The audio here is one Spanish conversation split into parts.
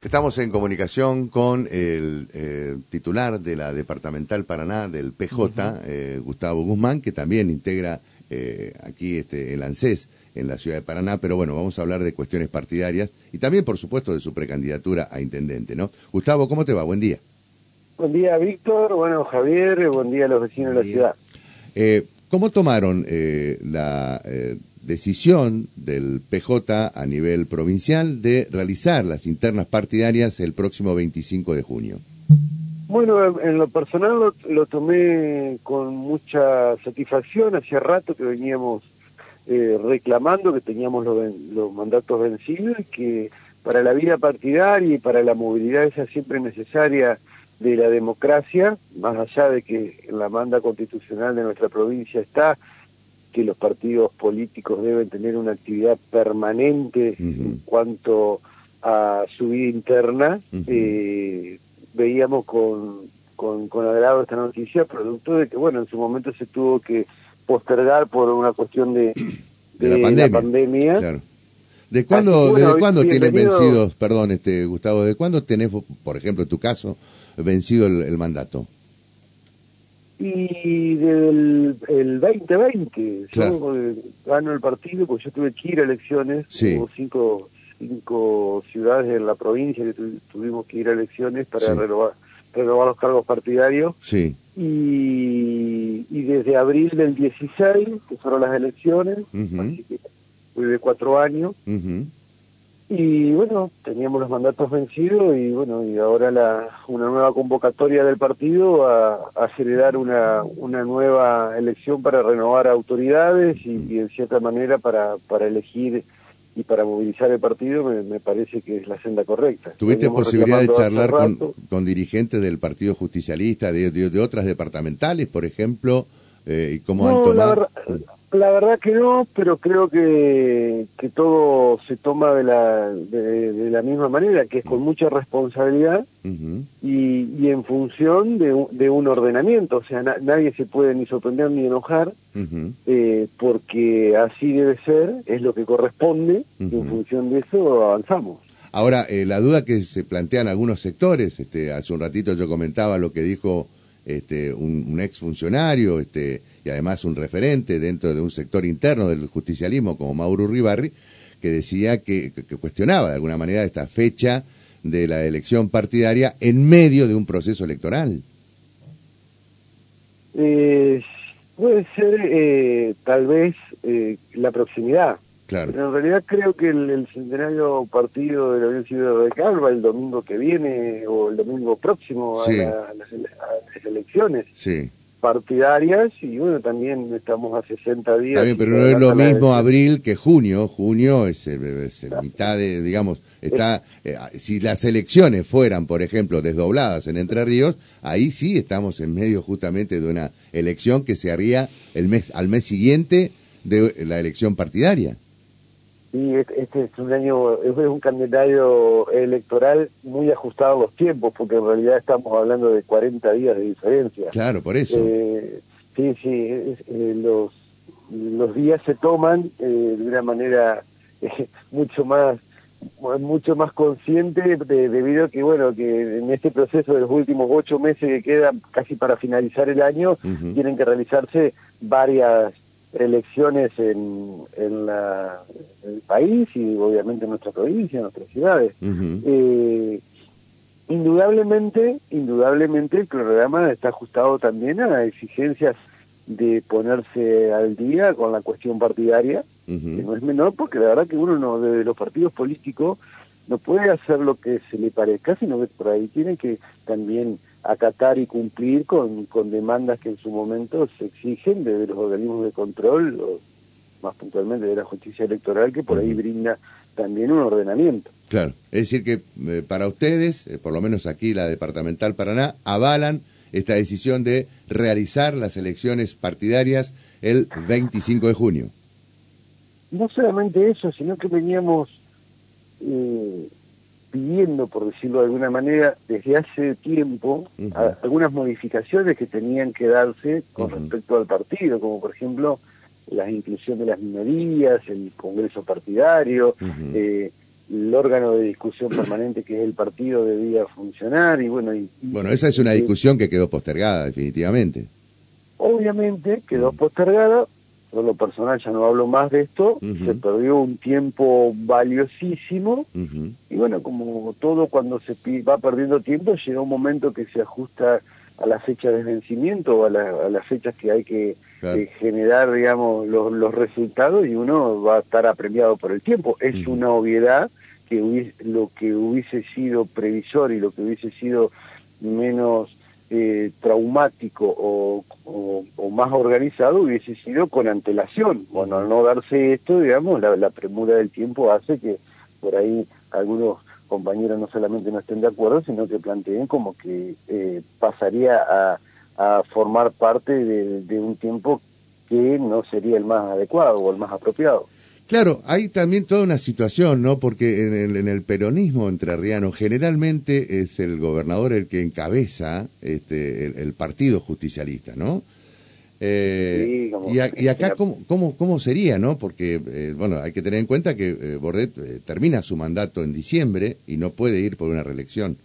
Estamos en comunicación con el eh, titular de la Departamental Paraná del PJ, eh, Gustavo Guzmán, que también integra eh, aquí este, el ANSES en la ciudad de Paraná, pero bueno, vamos a hablar de cuestiones partidarias y también, por supuesto, de su precandidatura a intendente, ¿no? Gustavo, ¿cómo te va? Buen día. Buen día, Víctor. Bueno, Javier. Buen día a los vecinos de la ciudad. ¿Cómo tomaron la decisión del PJ a nivel provincial de realizar las internas partidarias el próximo 25 de junio. Bueno, en lo personal lo, tomé con mucha satisfacción. Hacía rato que veníamos eh, reclamando que teníamos los, los mandatos vencidos que para la vida partidaria y para la movilidad esa siempre necesaria de la democracia, más allá de que la manda constitucional de nuestra provincia está que los partidos políticos deben tener una actividad permanente en cuanto a su vida interna. eh, veíamos con, con, con, agrado esta noticia, producto de que, bueno, en su momento se tuvo que postergar por una cuestión de, de, la pandemia. Claro. ¿De cuándo, ¿Desde cuándo tienen vencidos, perdón, este Gustavo, de cuándo tenés, por ejemplo, en tu caso, vencido el, el mandato? Y del el 2020, yo eh, gano el partido, porque yo tuve que ir a elecciones, hubo cinco, cinco ciudades en la provincia que tuvimos que ir a elecciones para renovar, renovar los cargos partidarios. Sí. Y, y desde abril del 16, que fueron las elecciones, así que fui de cuatro años, y bueno, teníamos los mandatos vencidos y bueno, y ahora la, una nueva convocatoria del partido a, a generar una, una nueva elección para renovar autoridades y, en cierta manera para, para elegir y para movilizar el partido me, me parece que es la senda correcta. ¿Tuviste posibilidad de charlar con, con, dirigentes del Partido Justicialista, de, de, de otras departamentales, por ejemplo? Eh, ¿Y cómo han tomado? La verdad que no, pero creo que, que todo se toma de la, de, la misma manera, que es con mucha responsabilidad y, y, en función de, de, un ordenamiento. O sea, nadie se puede ni sorprender ni enojar, eh, porque así debe ser, es lo que corresponde, y en función de eso avanzamos. Ahora, eh, la duda que se plantean algunos sectores, este, hace un ratito yo comentaba lo que dijo este, un, un ex funcionario, este, y además un referente dentro de un sector interno del justicialismo como Mauro Ribarri, que decía que, que, cuestionaba de alguna manera esta fecha de la elección partidaria en medio de un proceso electoral. Eh, puede ser eh, tal vez eh, la proximidad. Claro. Pero en realidad creo que el, el centenario partido de la Unión Civil de Calva el domingo que viene o el domingo próximo sí. a, la, a, las, a, las, elecciones. Sí partidarias y bueno, también estamos a 60 días. También, pero no es lo mismo abril que junio. Junio es, es, es mitad de, digamos, está, eh, si las elecciones fueran, por ejemplo, desdobladas en Entre Ríos, ahí sí estamos en medio justamente de una elección que se haría el mes, al mes siguiente de la elección partidaria. Sí, este es un año, es un calendario electoral muy ajustado a los tiempos, porque en realidad estamos hablando de 40 días de diferencia. Claro, por eso. Eh, sí, sí, es, eh, los, los días se toman eh, de una manera mucho más mucho más consciente de, debido a que bueno que en este proceso de los últimos ocho meses que quedan casi para finalizar el año uh -huh. tienen que realizarse varias elecciones en, en, la, en, el país y obviamente en nuestra provincia, en nuestras ciudades. Uh -huh. eh, indudablemente, indudablemente el programa está ajustado también a exigencias de ponerse al día con la cuestión partidaria, uh -huh. que no es menor, porque la verdad que uno no, de los partidos políticos no puede hacer lo que se le parezca, sino que por ahí tiene que también acatar y cumplir con, con demandas que en su momento se exigen de, los organismos de control, o más puntualmente de la justicia electoral, que por ahí brinda también un ordenamiento. Claro, es decir que eh, para ustedes, eh, por lo menos aquí la Departamental Paraná, avalan esta decisión de realizar las elecciones partidarias el 25 de junio. No solamente eso, sino que veníamos eh, pidiendo, por decirlo de alguna manera, desde hace tiempo, uh -huh. algunas modificaciones que tenían que darse con uh -huh. respecto al partido, como por ejemplo la inclusión de las minorías, el congreso partidario, uh -huh. eh, el órgano de discusión permanente que es el partido debía funcionar y bueno y, bueno esa es una discusión que quedó postergada definitivamente obviamente quedó postergada por lo personal ya no hablo más de esto. Se perdió un tiempo valiosísimo. Y bueno como todo cuando se va perdiendo tiempo llega un momento que se ajusta a la fecha de vencimiento o a, las fechas que hay que generar digamos los, los resultados y uno va a estar apremiado por el tiempo. Es una obviedad que lo que hubiese sido previsor y lo que hubiese sido menos eh, traumático o, más organizado hubiese sido con antelación. Bueno, al no darse esto, digamos, la, premura del tiempo hace que por ahí algunos compañeros no solamente no estén de acuerdo, sino que planteen como que eh, pasaría a, formar parte de un tiempo que no sería el más adecuado o el más apropiado. Claro, hay también toda una situación, ¿no? Porque en el, en el peronismo entrerriano generalmente es el gobernador el que encabeza este, el, partido justicialista, ¿no? Eh, y, acá, ¿cómo, cómo, cómo sería, no? Porque, eh, bueno, hay que tener en cuenta que eh, Bordet termina su mandato en diciembre y no puede ir por una reelección.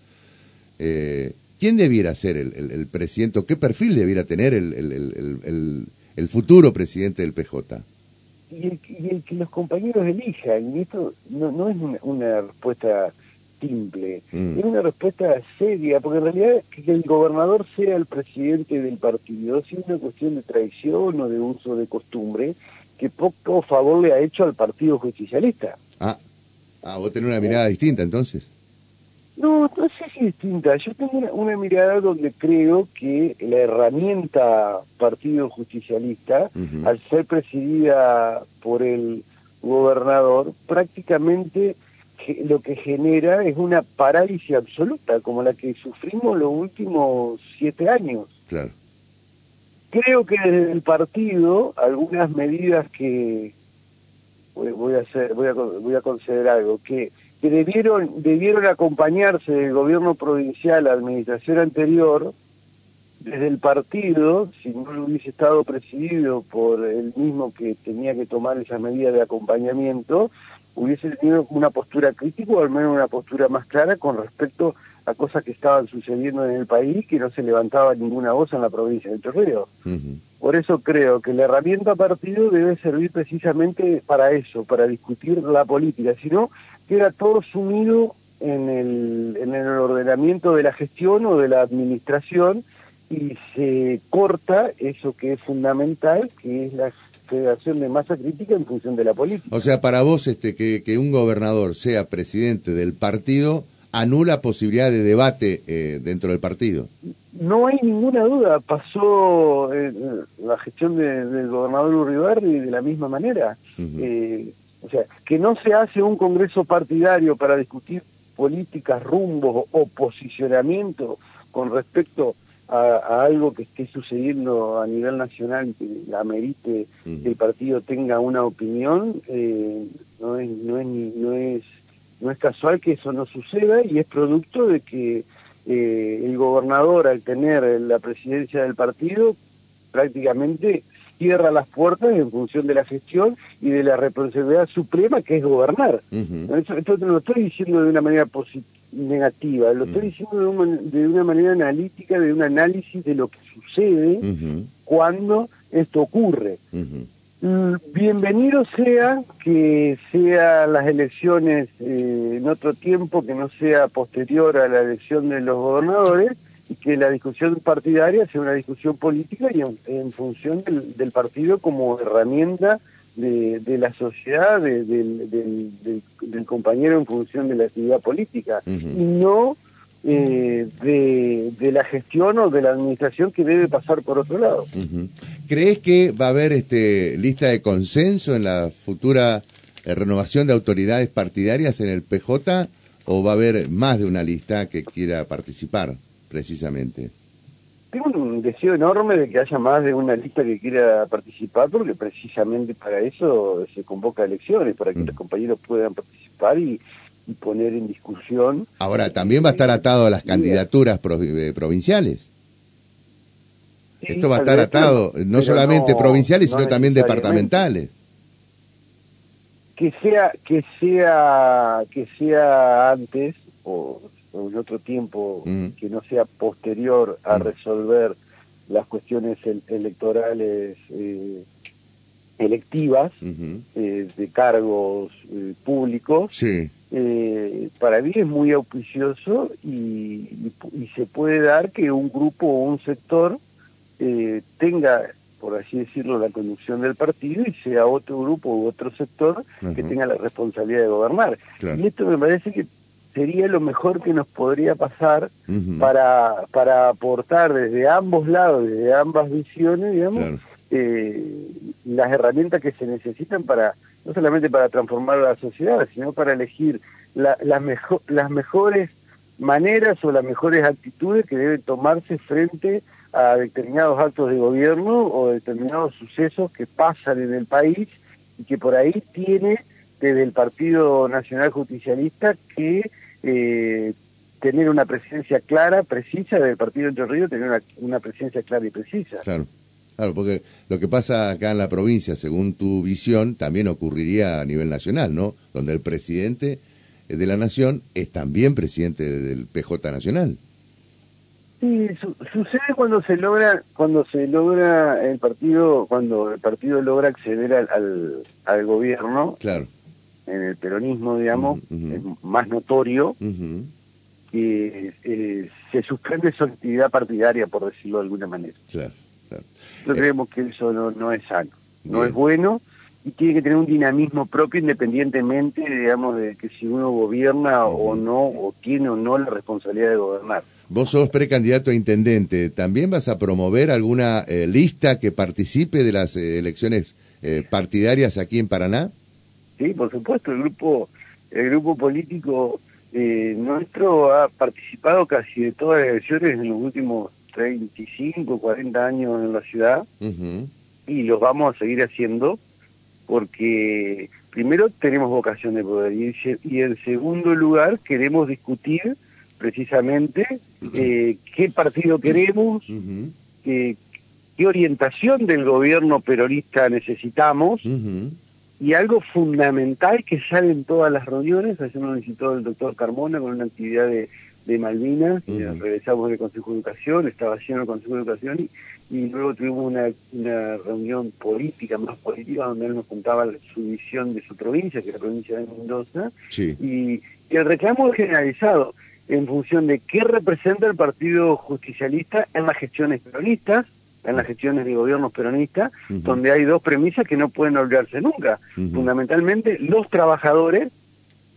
¿Quién debiera ser el, el, presidente o qué perfil debiera tener el, el futuro presidente del PJ? Y el, que los compañeros elijan, y esto no, no es una, respuesta simple, mm. es una respuesta seria, porque en realidad que el gobernador sea el presidente del partido si es una cuestión de traición o de uso de costumbre que poco favor le ha hecho al partido justicialista. Ah, ah vos tenés una mirada distinta entonces. No, no sé si distinta. Yo tengo una, mirada donde creo que la herramienta Partido Justicialista, al ser presidida por el gobernador, prácticamente lo que genera es una parálisis absoluta, como la que sufrimos los últimos siete años. Claro. Creo que desde el partido, algunas medidas que voy, a hacer, voy a, voy a considerar algo, que que debieron, debieron acompañarse del gobierno provincial, la administración anterior, desde el partido, si no hubiese estado presidido por el mismo que tenía que tomar esa medida de acompañamiento, hubiese tenido una postura crítica o al menos una postura más clara con respecto a cosas que estaban sucediendo en el país que no se levantaba ninguna voz en la provincia de Entre Por eso creo que la herramienta partido debe servir precisamente para eso, para discutir la política. Si no, queda todo sumido en el, en el ordenamiento de la gestión o de la administración y se corta eso que es fundamental, que es la federación de masa crítica en función de la política. O sea, para vos este que, que un gobernador sea presidente del partido anula posibilidad de debate eh, dentro del partido. No hay ninguna duda, pasó eh, la gestión del gobernador Uribarri de la misma manera. O sea, que no se hace un congreso partidario para discutir políticas, rumbos o posicionamiento con respecto a, algo que esté sucediendo a nivel nacional que amerite que el partido tenga una opinión, eh, no, es, no, es, no, es, no es casual que eso no suceda y es producto de que eh, el gobernador al tener la presidencia del partido prácticamente cierra las puertas en función de la gestión y de la responsabilidad suprema que es gobernar. esto, no lo estoy diciendo de una manera negativa, lo estoy diciendo de una, manera analítica, de un análisis de lo que sucede cuando esto ocurre. Mm, bienvenido sea que sean las elecciones eh, en otro tiempo que no sea posterior a la elección de los gobernadores, y que la discusión partidaria sea una discusión política y en, función del, partido como herramienta de, la sociedad, del, compañero en función de la actividad política, y no eh, de, la gestión o de la administración que debe pasar por otro lado. ¿Crees que va a haber este lista de consenso en la futura eh, renovación de autoridades partidarias en el PJ o va a haber más de una lista que quiera participar? Precisamente? Tengo un deseo enorme de que haya más de una lista que quiera participar, porque precisamente para eso se convoca elecciones, para que mm. los compañeros puedan participar y, poner en discusión. Ahora, también va a estar atado a las candidaturas eh, provinciales. Esto va a estar atado no solamente provinciales, sino también departamentales. que sea que sea que sea antes o, en otro tiempo Mm. que no sea posterior a Mm. resolver las cuestiones el- electorales eh, electivas eh, de cargos eh, públicos Sí, eh, para mí es muy auspicioso y, y- y se puede dar que un grupo o un sector eh, tenga, por así decirlo, la conducción del partido y sea otro grupo u otro sector que tenga la responsabilidad de gobernar. Claro. Y esto me parece que sería lo mejor que nos podría pasar para, para aportar desde ambos lados, desde ambas visiones, digamos, Claro. eh, las herramientas que se necesitan para no solamente para transformar la sociedad, sino para elegir la- las mejo- las mejores maneras o las mejores actitudes que deben tomarse frente a determinados actos de gobierno o determinados sucesos que pasan en el país y que por ahí tiene desde el Partido Nacional Justicialista que eh, tener una presencia clara, precisa, del Partido Entre Ríos tener una, una presencia clara y precisa. Claro. Claro, porque lo que pasa acá en la provincia, según tu visión, también ocurriría a nivel nacional, ¿no? Donde el presidente de la nación es también presidente del PJ Nacional. Sí, su- sucede cuando se logra cuando se logra el partido cuando el partido logra acceder al, al, al gobierno Claro. En el peronismo digamos es más notorio que eh, se suspende su actividad partidaria por decirlo de alguna manera Claro, claro. nosotros creemos que eso no, no es sano no es bueno y tiene que tener un dinamismo propio independientemente digamos de que si uno gobierna o no o tiene o no la responsabilidad de gobernar Vos sos precandidato a intendente. ¿También vas a promover alguna eh, lista que participe de las eh, elecciones eh, partidarias aquí en Paraná? Sí, por supuesto, el grupo, el grupo político eh, nuestro ha participado casi de todas las elecciones en los últimos 35, 40 años en la ciudad y los vamos a seguir haciendo porque primero tenemos vocación de poder y, en se- y en segundo lugar queremos discutir precisamente eh, qué partido queremos, eh, qué orientación del gobierno peronista necesitamos. Y algo fundamental que sale en todas las reuniones, ayer nos visitó el doctor Carmona con una actividad de, de Malvinas, regresamos del Consejo de Educación, estaba lleno el Consejo de Educación y, y luego tuvimos una, una reunión política, más política, donde él nos contaba su visión de su provincia, que es la provincia de Mendoza, Sí. y, y el reclamo es generalizado en función de qué representa el Partido Justicialista en las gestiones peronistas, en las gestiones de gobiernos peronistas, donde hay dos premisas que no pueden olvidarse nunca. Fundamentalmente, los trabajadores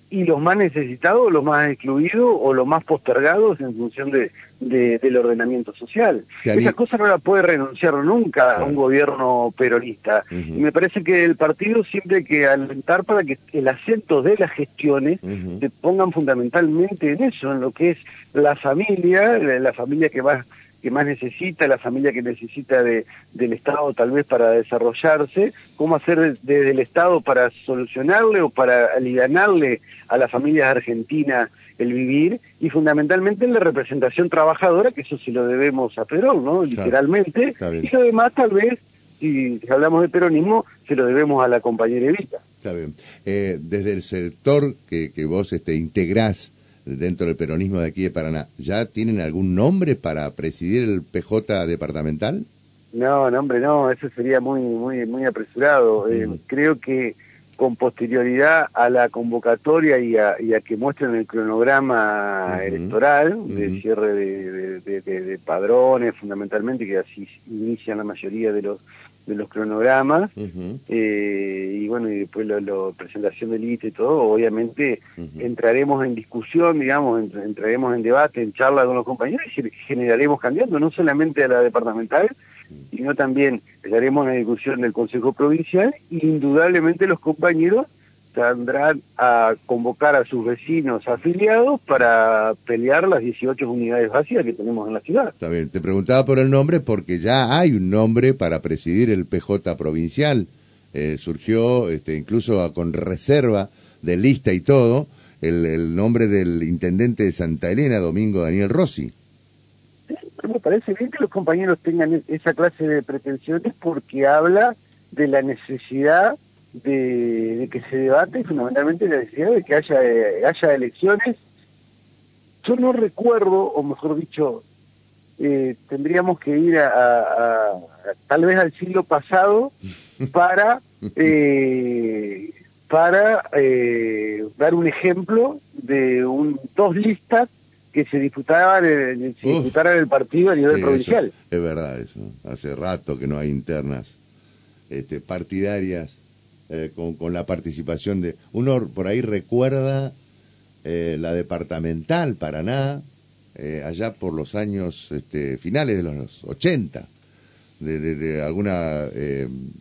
y los más necesitados, los más excluidos o los más postergados en función de, de- del ordenamiento social. Mí- Esa cosa no la puede renunciar nunca a un gobierno peronista. Y me parece que el partido siempre hay que alentar para que el acento de las gestiones se pongan fundamentalmente en eso, en lo que es la familia, la la familia que más que más necesita, la familia que necesita de, del Estado tal vez para desarrollarse, cómo hacer de- desde el Estado para solucionarle o para alivianarle a las familias argentinas el vivir y fundamentalmente en la representación trabajadora, que eso se lo debemos a Perón, ¿no? Literalmente, y lo demás tal vez, si hablamos de peronismo, se lo debemos a la compañera Evita. Está bien. Eh, desde el sector que, que vos este, integrás dentro del peronismo de aquí de Paraná, ¿ya tienen algún nombre para presidir el PJ departamental? No, no, hombre, no, eso sería muy, muy, muy apresurado. Eh, creo que con posterioridad a la convocatoria y a, y a que muestren el cronograma electoral de Ujú. cierre de, de- de- de- de padrones, fundamentalmente, que así inician la mayoría de los de los cronogramas, eh, y bueno, y después la presentación de lista y todo, obviamente entraremos en discusión, digamos, ent- entraremos en debate, en charla con los compañeros y ge- generaremos candidatos, no solamente a la departamental, sino también haremos la discusión del Consejo Provincial y indudablemente los compañeros saldrán a convocar a sus vecinos afiliados para pelear las 18 unidades vacías que tenemos en la ciudad. Está bien. Te preguntaba por el nombre porque ya hay un nombre para presidir el PJ provincial. Eh, surgió este, incluso con reserva de lista y todo el, el nombre del intendente de Santa Elena, Domingo Daniel Rossi. Me parece bien que los compañeros tengan esa clase de pretensiones porque habla de la necesidad de, que se debate fundamentalmente la necesidad de que haya, haya elecciones. Yo no recuerdo, o mejor dicho, eh, tendríamos que ir a, tal vez al siglo pasado para eh, para eh, dar un ejemplo de un, dos listas que se disputaban en, se disputaran el partido a nivel provincial. es verdad eso. Hace rato que no hay internas este, partidarias eh, con, la participación de... Uno por ahí recuerda eh, la departamental Paraná, eh, allá por los años este, finales de los 80, de, alguna,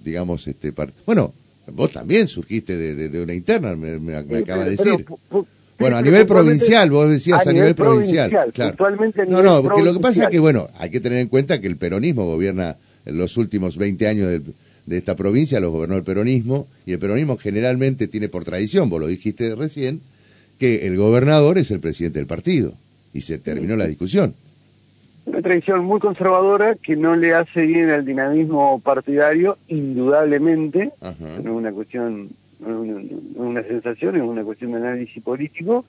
digamos, este, bueno, vos también surgiste de, una interna, me, acaba de decir. bueno, a nivel provincial, vos decías a, nivel, provincial. claro. no, no, porque lo que pasa es que, bueno, hay que tener en cuenta que el peronismo gobierna en los últimos 20 años del, de esta provincia los gobernó el peronismo y el peronismo generalmente tiene por tradición, vos lo dijiste recién, que el gobernador es el presidente del partido. Y se terminó la discusión. Una tradición muy conservadora que no le hace bien al dinamismo partidario, indudablemente, no es una cuestión, no es una, sensación, es una cuestión de análisis político,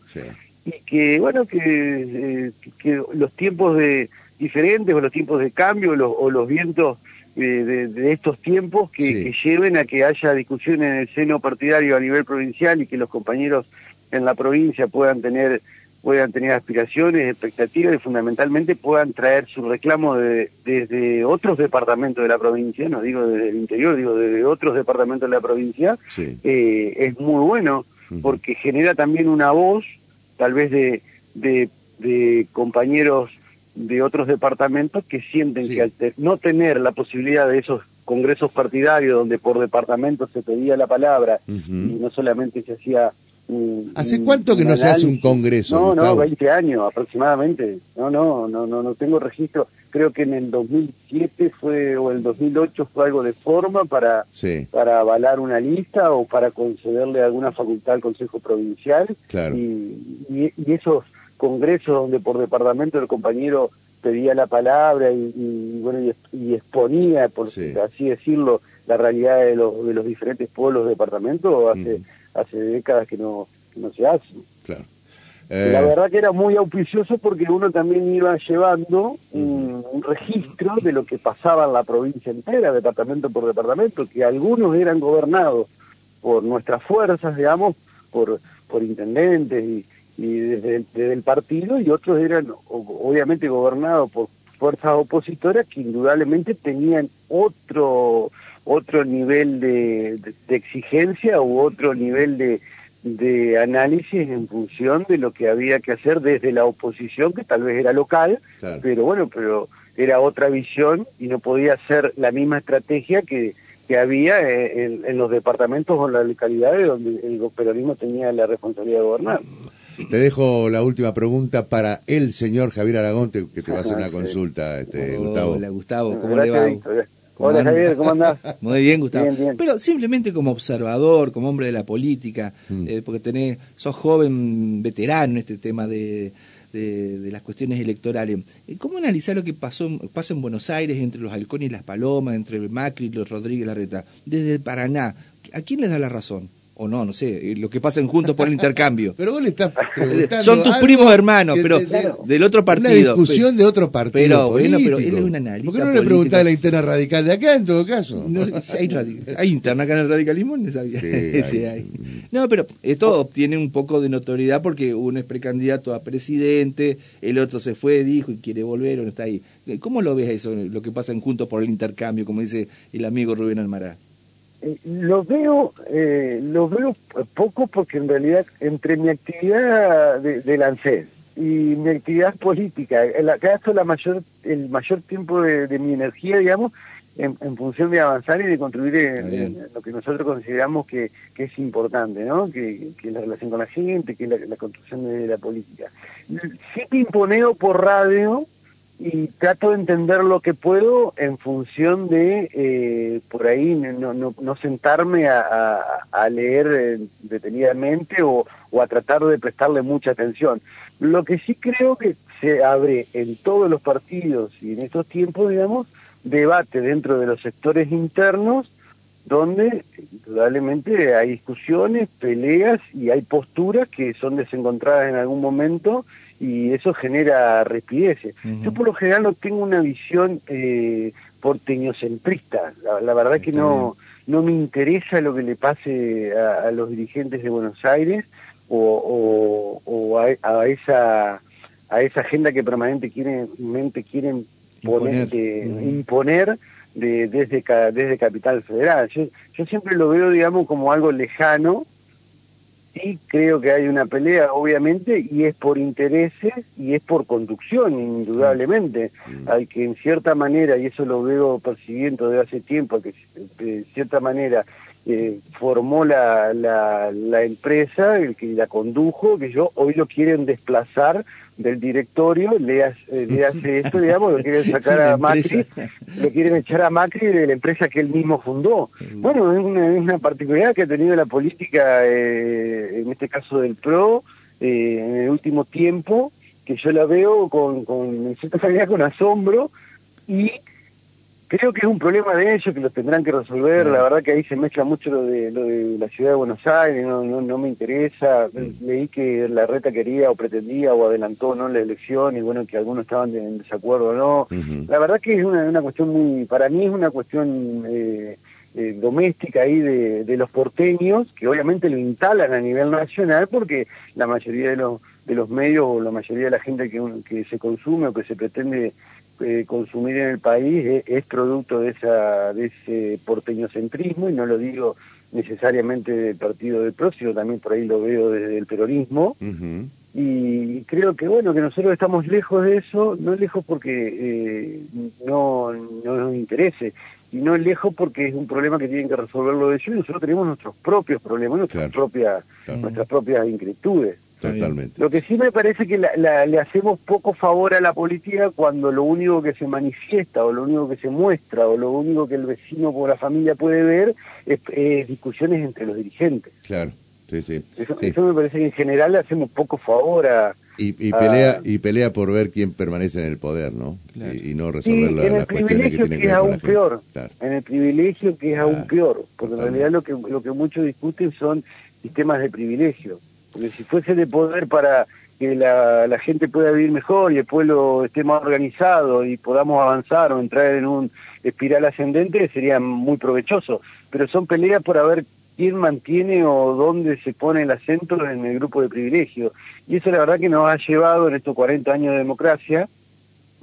y que, bueno, que, eh, que los tiempos de diferentes o los tiempos de cambio o los vientos de, estos tiempos que, lleven a que haya discusión en el seno partidario a nivel provincial y que los compañeros en la provincia puedan tener puedan tener aspiraciones, expectativas y fundamentalmente puedan traer su reclamo desde otros departamentos de la provincia, no digo desde el interior, digo desde otros departamentos de la provincia, eh, es muy bueno porque genera también una voz, tal vez de, de compañeros de otros departamentos que sienten que al no tener la posibilidad de esos congresos partidarios donde por departamento se pedía la palabra y no solamente se hacía ¿Hace cuánto que no se hace un congreso? No, no, 20 años aproximadamente. No, no, no, no, no tengo registro. Creo que en el 2007 fue o el 2008 fue algo de forma para para avalar una lista o para concederle alguna facultad al Consejo Provincial. Claro. Y, y, y esos congresos donde por departamento el compañero pedía la palabra y, bueno y, exponía, por así decirlo, la realidad de los, de los diferentes pueblos de departamento hace, hace décadas que no, no se hace. Claro. La eh, verdad que era muy auspicioso porque uno también iba llevando un, un, registro de lo que pasaba en la provincia entera, departamento por departamento, que algunos eran gobernados por nuestras fuerzas, digamos, por, por intendentes y, y desde, el partido y otros eran obviamente gobernados por fuerzas opositoras que indudablemente tenían otro otro nivel de, exigencia u otro nivel de, de análisis en función de lo que había que hacer desde la oposición, que tal vez era local, pero bueno, pero era otra visión y no podía ser la misma estrategia que, que había en, en los departamentos o en las localidades donde el peronismo tenía la responsabilidad de gobernar. Te dejo la última pregunta para el señor Javier Aragón, que te va a hacer una consulta, este, Gustavo. Hola, Gustavo, ¿cómo le va? Hola Javier, ¿cómo andás? Muy bien, Gustavo. Pero simplemente como observador, como hombre de la política, mm. eh, porque tenés, sos joven, veterano en este tema de, de, las cuestiones electorales. Eh, ¿Cómo analizar lo que pasó pasa en Buenos Aires entre los halcones y las palomas, entre Macri y los Rodríguez Larreta? Desde Paraná, ¿a quién les da la razón? O no, no sé, lo que pasen juntos por el intercambio. pero vos le estás preguntando Son tus primos hermanos, pero del otro partido. Una discusión de otro partido pero, Bueno, pero él es un analista ¿Por qué no le preguntás a la interna radical de acá, en todo caso? No, hay, hay, interna acá en el radicalismo, no sabía. Sí, hay. No, pero esto obtiene un poco de notoriedad porque uno es precandidato a presidente, el otro se fue, dijo y quiere volver, o no está ahí. ¿Cómo lo ves eso, lo que pasa juntos por el intercambio, como dice el amigo Rubén Almará? Eh, lo veo eh, lo veo poco porque en realidad entre mi actividad de, de y mi actividad política gasto la mayor el mayor tiempo de, mi energía digamos en, función de avanzar y de construir en, lo que nosotros consideramos que, que es importante no que, que, la relación con la gente que la, la construcción de la política. Sí imponeo por radio y trato de entender lo que puedo en función de, eh, por ahí, no, no, no sentarme a, leer eh, detenidamente o, o, a tratar de prestarle mucha atención. Lo que sí creo que se abre en todos los partidos y en estos tiempos, digamos, debate dentro de los sectores internos donde indudablemente hay discusiones, peleas y hay posturas que son desencontradas en algún momento y eso genera respideces. Yo por lo general no tengo una visión eh, porteñocentrista, la, verdad que no, no me interesa lo que le pase a, los dirigentes de Buenos Aires o, o, a, esa a esa agenda que permanente quieren, quieren imponer, imponer de, desde, desde Capital Federal. Yo, yo siempre lo veo, digamos, como algo lejano, sí creo que hay una pelea, obviamente, y es por intereses y es por conducción, indudablemente. Mm. Hay que, en cierta manera, y eso lo veo percibiendo desde hace tiempo, que de cierta manera eh, formó la, la, la, empresa, el que la condujo, que yo hoy lo quieren desplazar del directorio, le hace, eh, le hace esto, digamos, lo quieren sacar a Macri, lo quieren echar a Macri de la empresa que él mismo fundó. Mm. Bueno, es una, es una particularidad que ha tenido la política, eh, en este caso del PRO, eh, en el último tiempo, que yo la veo con, con en cierta manera con asombro y Creo que es un problema de ellos que los tendrán que resolver. La verdad que ahí se mezcla mucho lo de, lo de la ciudad de Buenos Aires, no, no, me interesa. Leí que la reta quería o pretendía o adelantó no la elección y bueno, que algunos estaban en desacuerdo o no. La verdad que es una, una cuestión muy, para mí es una cuestión eh, eh, doméstica ahí de, de los porteños, que obviamente lo instalan a nivel nacional porque la mayoría de los, de los medios o la mayoría de la gente que, que se consume o que se pretende eh, consumir en el país es, producto de, esa, de ese porteñocentrismo, y no lo digo necesariamente del partido del próximo, también por ahí lo veo desde el peronismo. Y creo que bueno, que nosotros estamos lejos de eso, no lejos porque eh, no, no nos interese, y no lejos porque es un problema que tienen que resolverlo ellos, y nosotros tenemos nuestros propios problemas, nuestras, propias, nuestras propias inquietudes. Totalmente. Lo que sí me parece que le hacemos poco favor a la política cuando lo único que se manifiesta o lo único que se muestra o lo único que el vecino o la familia puede ver es, discusiones entre los dirigentes. Claro, sí, sí. Eso, me parece que en general le hacemos poco favor a... Y, pelea y pelea por ver quién permanece en el poder, ¿no? Y, no resolver las cuestiones que tienen que, ver aún peor. En el privilegio que es aún peor, porque en realidad lo que, lo que muchos discuten son sistemas de privilegio porque si fuese de poder para que la, gente pueda vivir mejor y el pueblo esté más organizado y podamos avanzar o entrar en un espiral ascendente, sería muy provechoso. Pero son peleas por ver quién mantiene o dónde se pone el acento en el grupo de privilegio. Y eso la verdad que nos ha llevado en estos 40 años de democracia,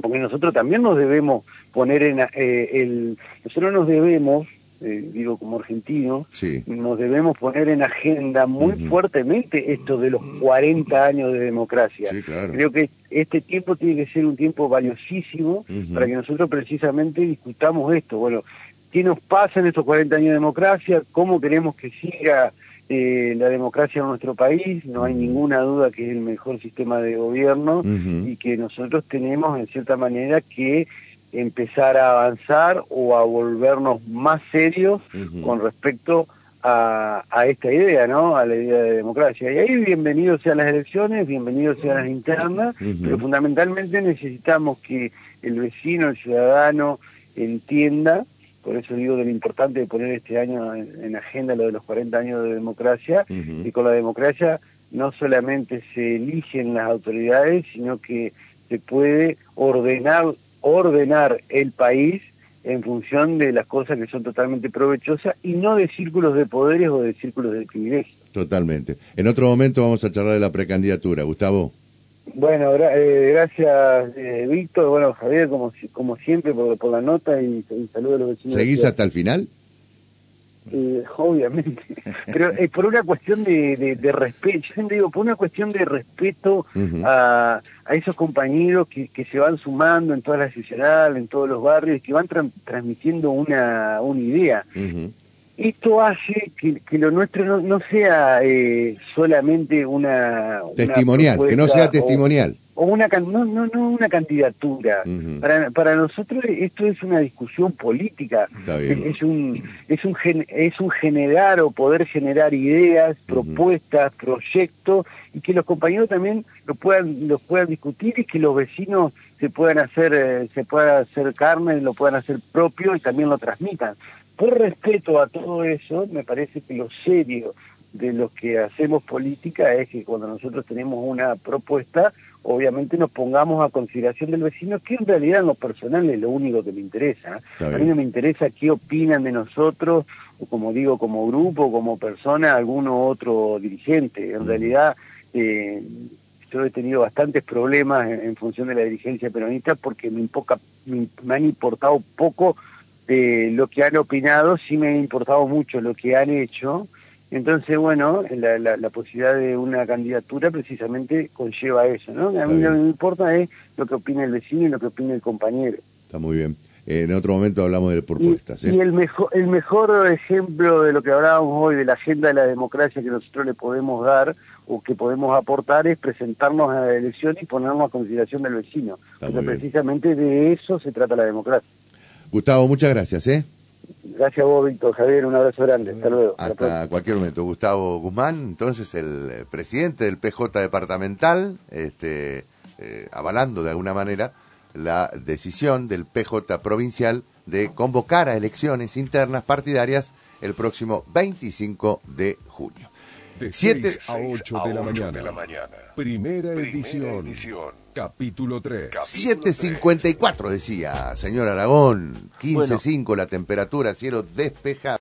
porque nosotros también nos debemos poner en eh, el... Nosotros nos debemos eh, digo como argentino, nos debemos poner en agenda muy fuertemente esto de los 40 años de democracia. Creo que este tiempo tiene que ser un tiempo valiosísimo para que nosotros precisamente discutamos esto. Bueno, ¿qué nos pasa en estos 40 años de democracia? ¿Cómo queremos que siga eh, la democracia en nuestro país? No hay ninguna duda que es el mejor sistema de gobierno y que nosotros tenemos en cierta manera que empezar a avanzar o a volvernos más serios con respecto a, esta idea, ¿no? A la idea de democracia. Y ahí bienvenidos sean las elecciones, bienvenidos sean las internas, pero fundamentalmente necesitamos que el vecino, el ciudadano, entienda, por eso digo de lo importante de poner este año en, agenda lo de los 40 años de democracia, y con la democracia no solamente se eligen las autoridades, sino que se puede ordenar ordenar el país en función de las cosas que son totalmente provechosas y no de círculos de poderes o de círculos de privilegios. Totalmente. En otro momento vamos a charlar de la precandidatura. Gustavo. Bueno, eh, gracias eh, Víctor, bueno Javier, como, como siempre por, por la nota y, y saludos a los vecinos. ¿Seguís hasta el final? Eh, obviamente, pero es por una cuestión de, de, respeto, yo siempre digo, por una cuestión de respeto a, a, esos compañeros que, que, se van sumando en toda la sociedad, en todos los barrios, que van transmitiendo una, una idea. Esto hace que, que, lo nuestro no, sea eh, solamente una... Testimonial, que no sea testimonial o una no no no una candidatura. Para para nosotros esto es una discusión política. Es, un es un es un generar o poder generar ideas propuestas proyectos y que los compañeros también lo puedan los puedan discutir y que los vecinos se puedan hacer eh, se puedan hacer carne lo puedan hacer propio y también lo transmitan. Por respeto a todo eso, me parece que lo serio de lo que hacemos política es que cuando nosotros tenemos una propuesta, obviamente nos pongamos a consideración del vecino, que en realidad en lo personal es lo único que me interesa. A mí no me interesa qué opinan de nosotros, o como digo, como grupo, como persona, alguno otro dirigente. En realidad, eh, yo he tenido bastantes problemas en, función de la dirigencia peronista porque me, me han importado poco de lo que han opinado, sí me ha importado mucho lo que han hecho. Entonces, bueno, la, la, posibilidad de una candidatura precisamente conlleva eso, ¿no? A mí lo que me importa es lo que opina el vecino y lo que opina el compañero. Está muy bien. en otro momento hablamos de propuestas. Y, ¿eh? y, el, mejor, el mejor ejemplo de lo que hablábamos hoy, de la agenda de la democracia que nosotros le podemos dar o que podemos aportar es presentarnos a la elección y ponernos a consideración del vecino. Porque precisamente de eso se trata la democracia. Gustavo, muchas gracias, ¿eh? Gracias a vos, Víctor Javier, un abrazo grande, hasta luego. Hasta cualquier momento. Gustavo Guzmán, entonces el eh, presidente del PJ departamental, este, eh, avalando de alguna manera la decisión del PJ provincial de convocar a elecciones internas partidarias el próximo 25 de junio. De 7 a 8 de, la mañana. Primera, edición. Capítulo 3. 7.54 decía, señor Aragón. 15.5 la temperatura, cielo despejado.